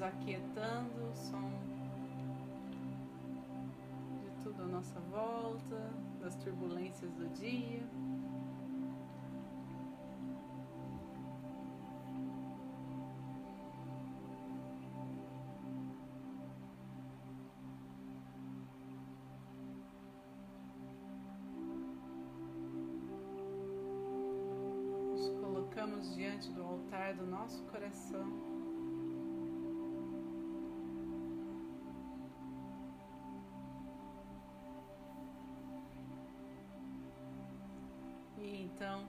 Vamos aquietando o som de tudo à nossa volta, das turbulências do dia. diante do altar do nosso coração. Então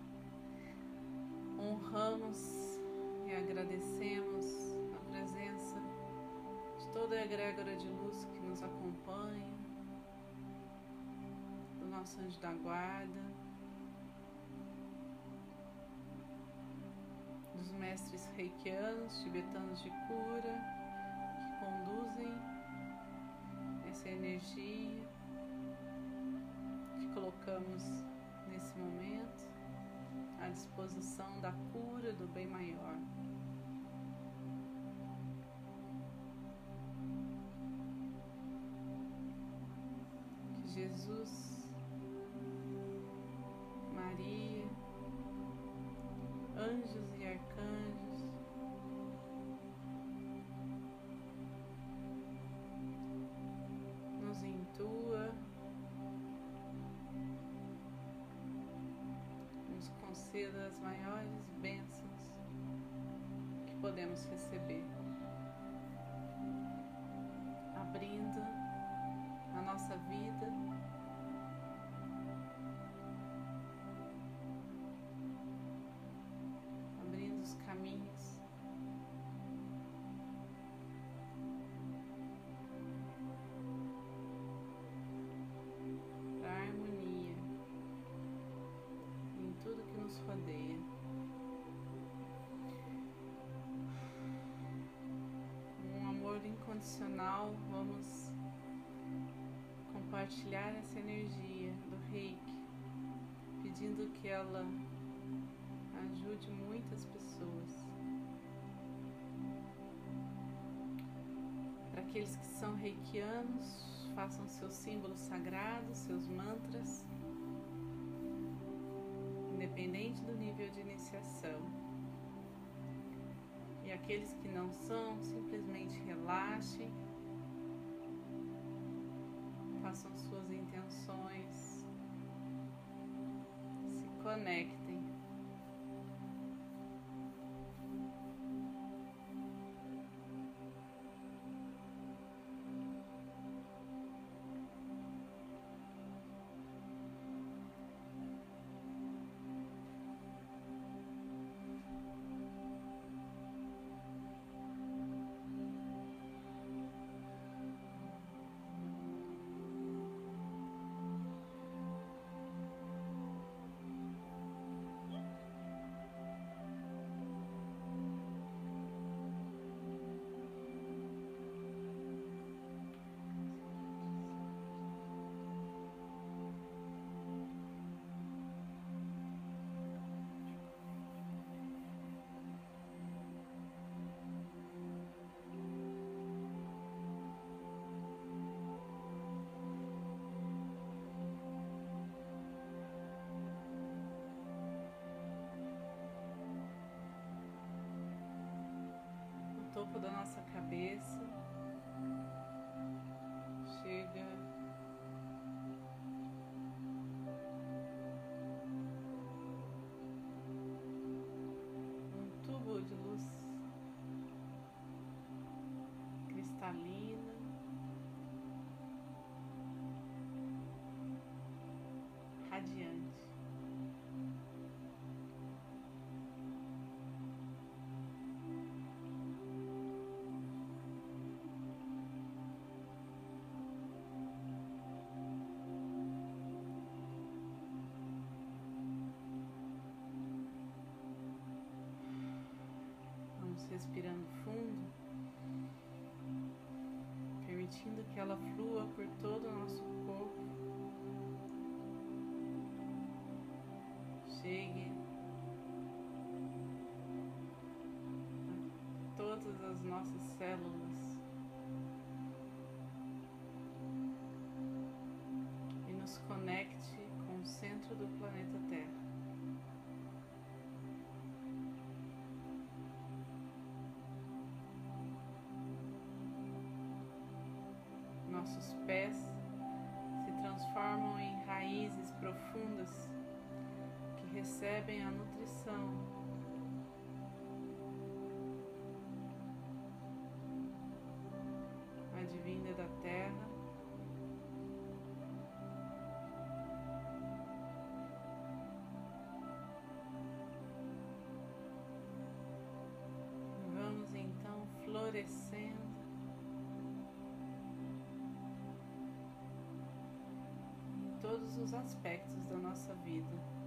honramos e agradecemos a presença de toda a egrégora de luz que nos acompanha, do nosso anjo da guarda. dos mestres reikianos, tibetanos de cura, que conduzem essa energia que colocamos nesse momento à disposição da cura do bem maior. Que Jesus, conceda as maiores bênçãos que podemos receber, incondicional, vamos compartilhar essa energia do reiki, pedindo que ela ajude muitas pessoas. Para aqueles que são reikianos, façam seus símbolos sagrados, seus mantras, independente do nível de iniciação. E aqueles que não são, simplesmente relaxem, façam suas intenções, se conectem topo da nossa cabeça chega um tubo de luz cristalina. Radiante. Respirando fundo, permitindo que ela flua por todo o nosso corpo. Chegue a todas as nossas células Nossos pés se transformam em raízes profundas que recebem a nutrição Todos os aspectos da nossa vida.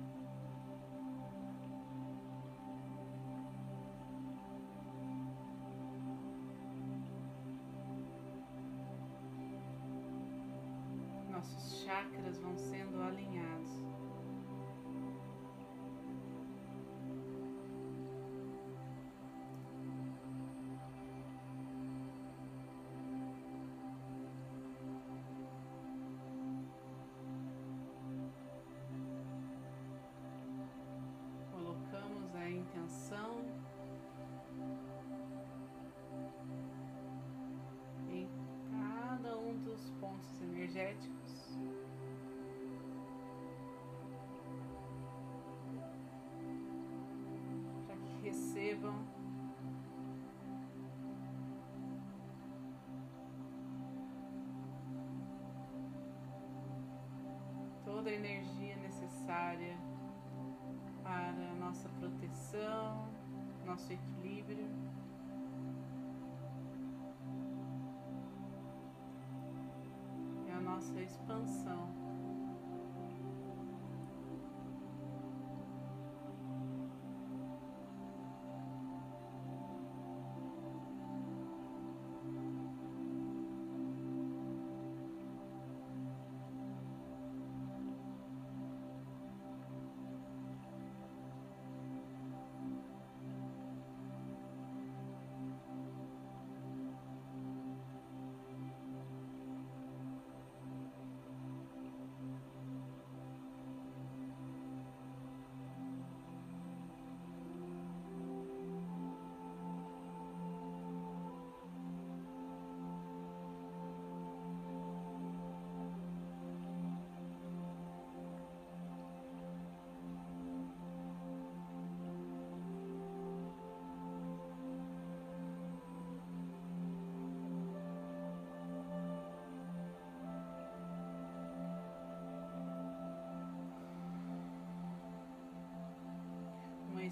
Energéticos. recebam toda a energia necessária para nossa proteção, nosso equilíbrio. Nossa expansão.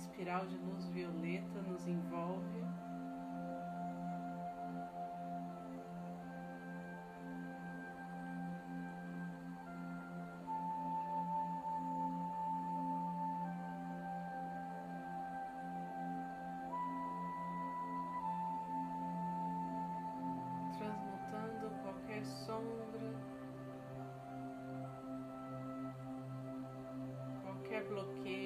Espiral de luz violeta nos envolve. Transmutando qualquer sombra, qualquer bloqueio.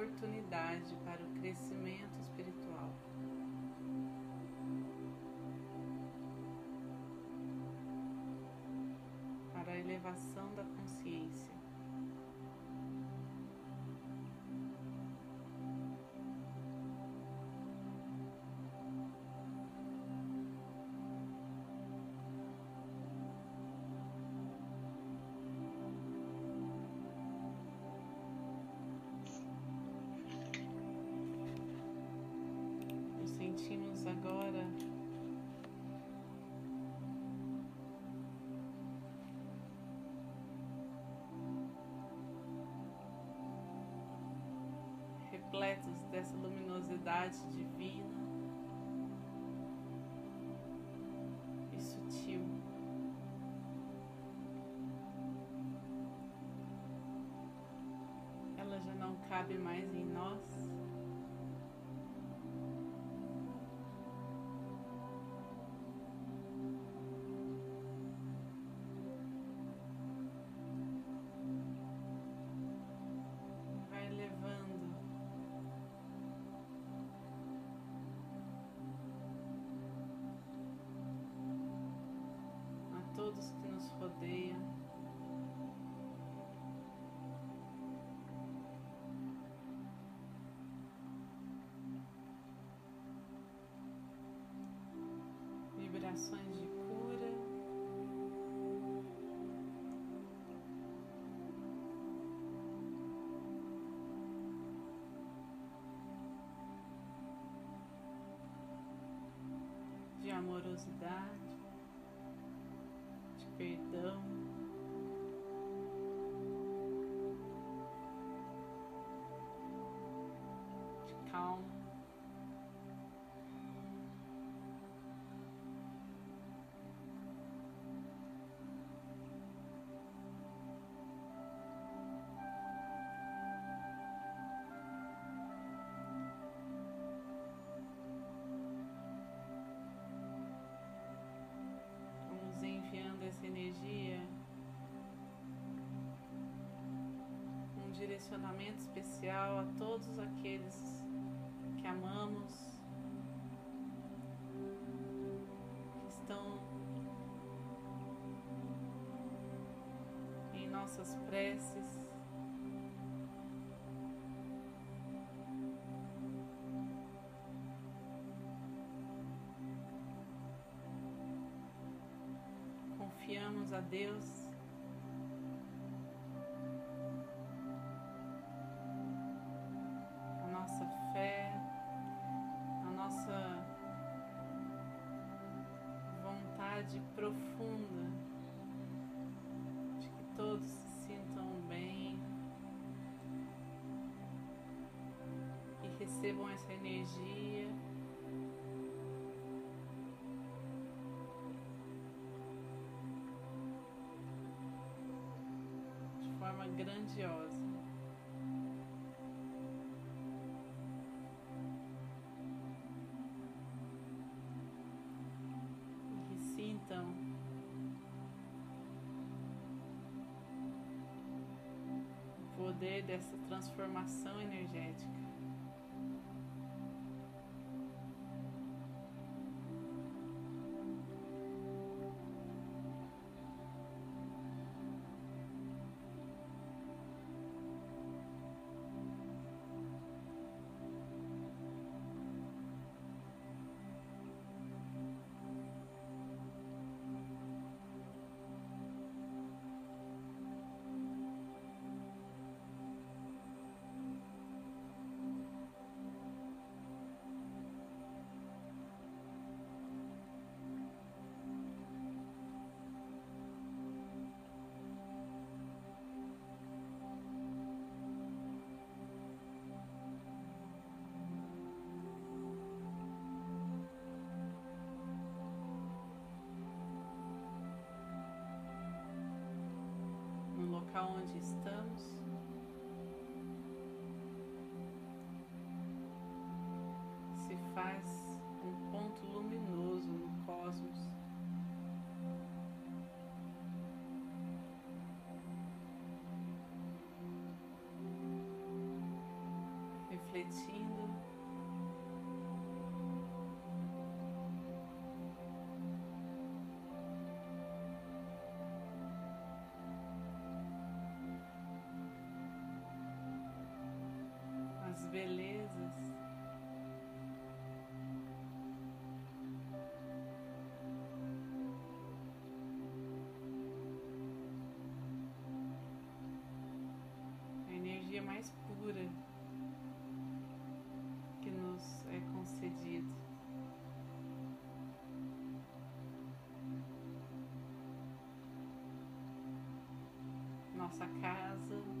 Oportunidade para o crescimento espiritual. Para a elevação dessa luminosidade divina todos que nos rodeiam. Vibrações de cura. De amorosidade De calma. essa energia um direcionamento especial a todos aqueles que amamos, que estão em nossas preces. confiamos a Deus. Vontade profunda de que todos se sintam bem e recebam essa energia. forma grandiosa. Poder dessa transformação energética. Onde estamos. Se faz um ponto luminoso no cosmos. Refletindo belezas. A energia mais pura que nos é concedida. Nossa casa.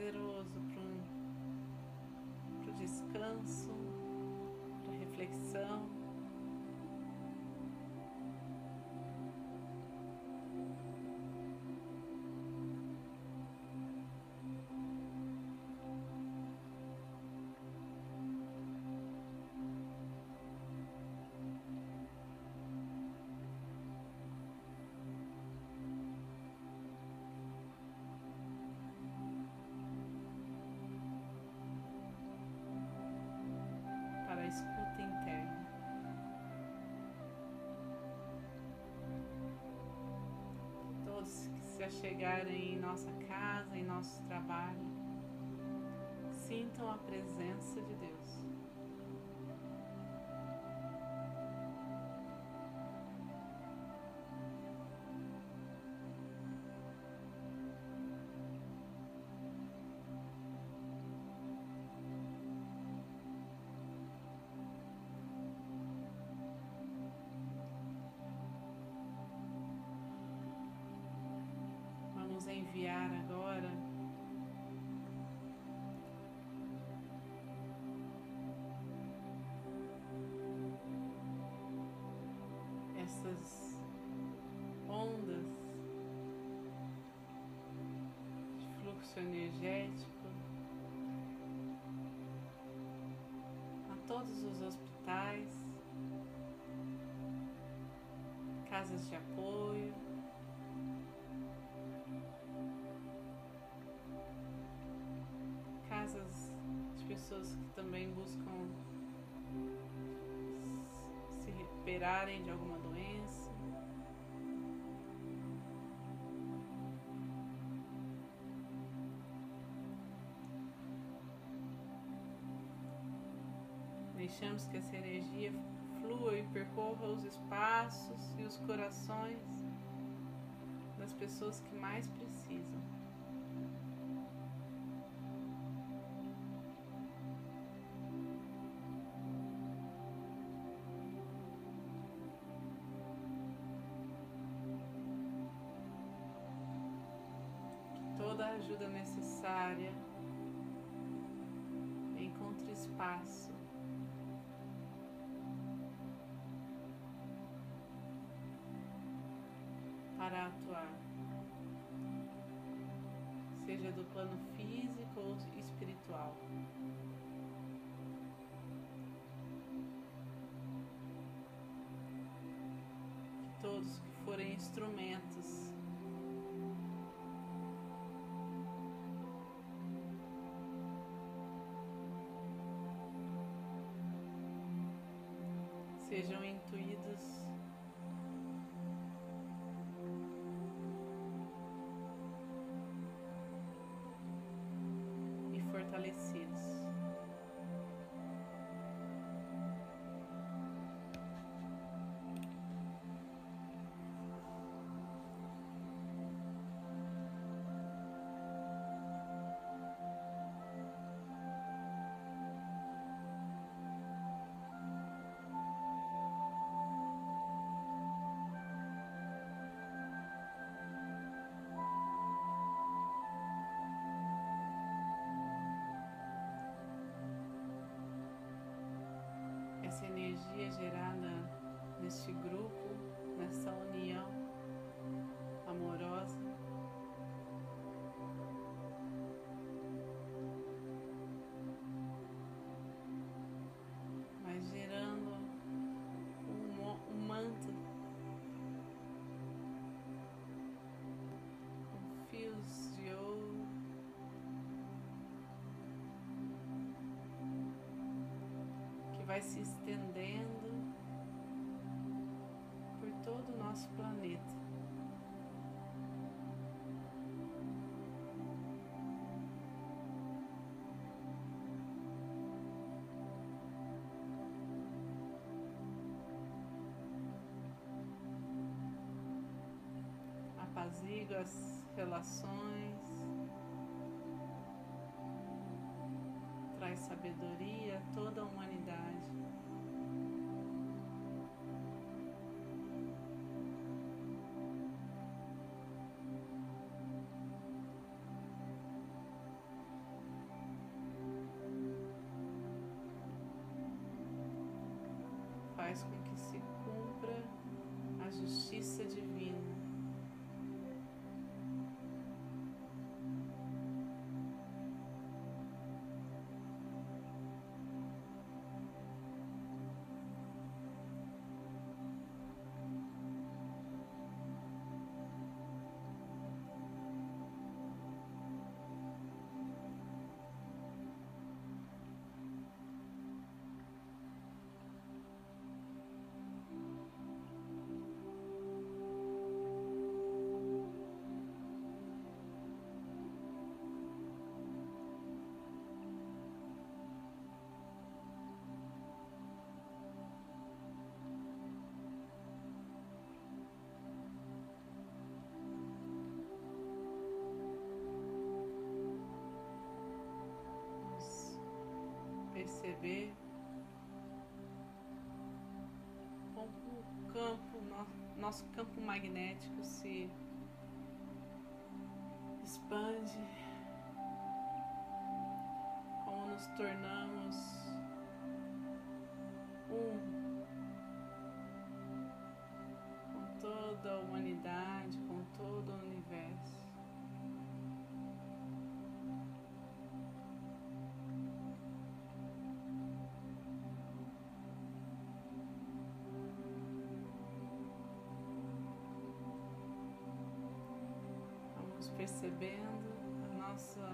voceros chegarem em nossa casa, em nosso trabalho, sintam a presença de Deus. Enviar agora essas ondas de fluxo energético a todos os hospitais, casas de apoio. De pessoas que também buscam se recuperarem de alguma doença. Deixamos que essa energia flua e percorra os espaços e os corações das pessoas que mais precisam. Ajuda necessária, encontre espaço. Para atuar, seja do plano físico ou espiritual. Que todos que forem instrumentos sejam intuídos vai se estendendo por todo o nosso planeta. Apazigua as relações, traz sabedoria a toda a humanidade. Faz com que se cumpra a justiça divina. Perceber como o campo, nosso campo magnético se expande, como nos tornamos percebendo a nossa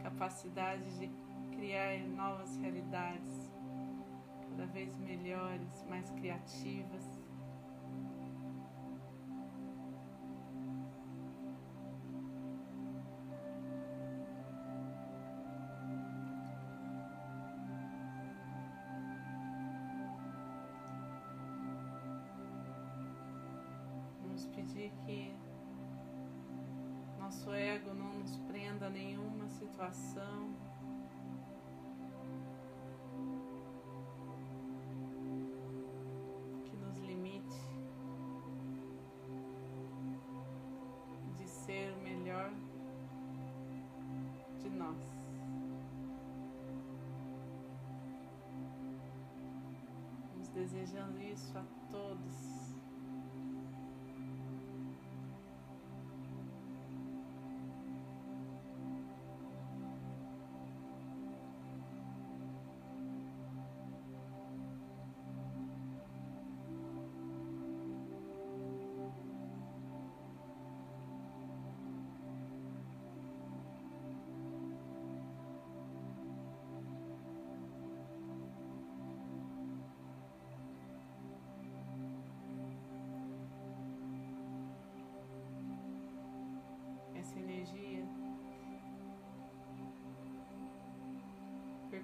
capacidade de criar novas realidades, cada vez melhores, mais criativas. Desejando isso a todos.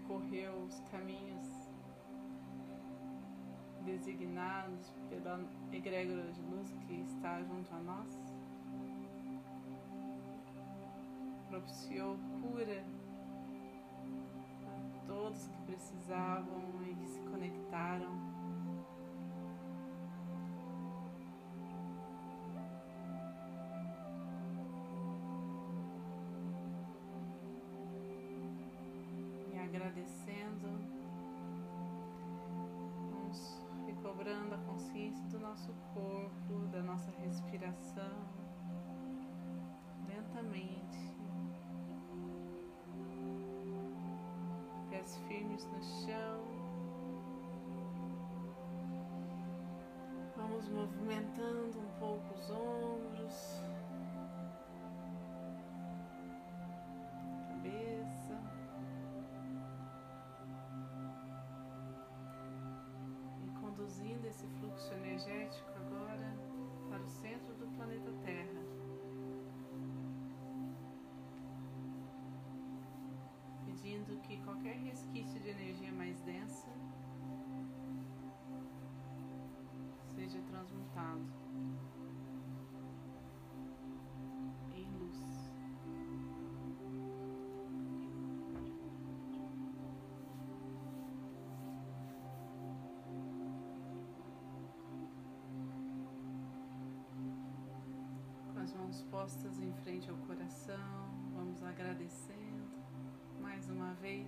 Percorreu os caminhos designados pela egrégora de luz que está junto a nós, propiciou cura a todos que precisavam e que se conectaram firmes no chão. Vamos movimentando um pouco os ombros. esse fluxo energético agora para o centro do planeta Terra. Que qualquer resquício de energia mais densa seja transmutado. as mãos postas em frente ao coração, vamos uma vez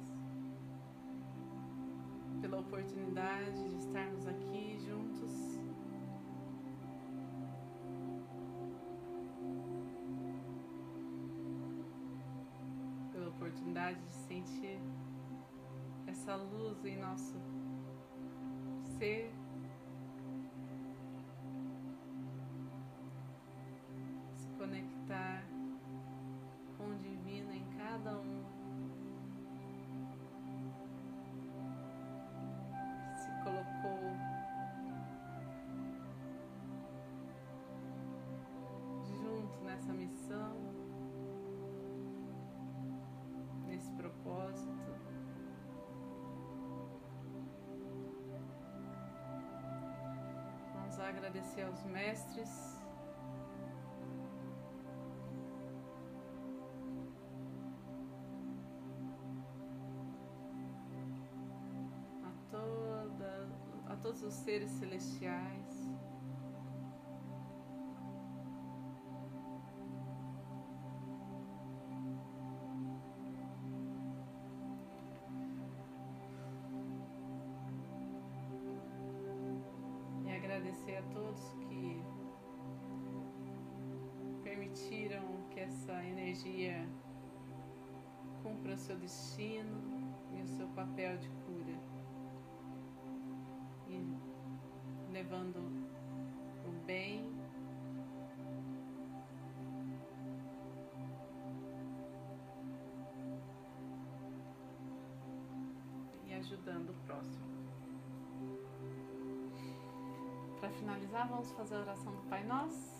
pela oportunidade de estarmos aqui juntos. Pela oportunidade de sentir essa luz em nosso ser agradecer aos mestres. a toda, a todos os seres celestiais, energia cumpra o seu destino e o seu papel de cura. E levando o bem e ajudando o próximo. Para finalizar, vamos fazer a oração do Pai Nosso.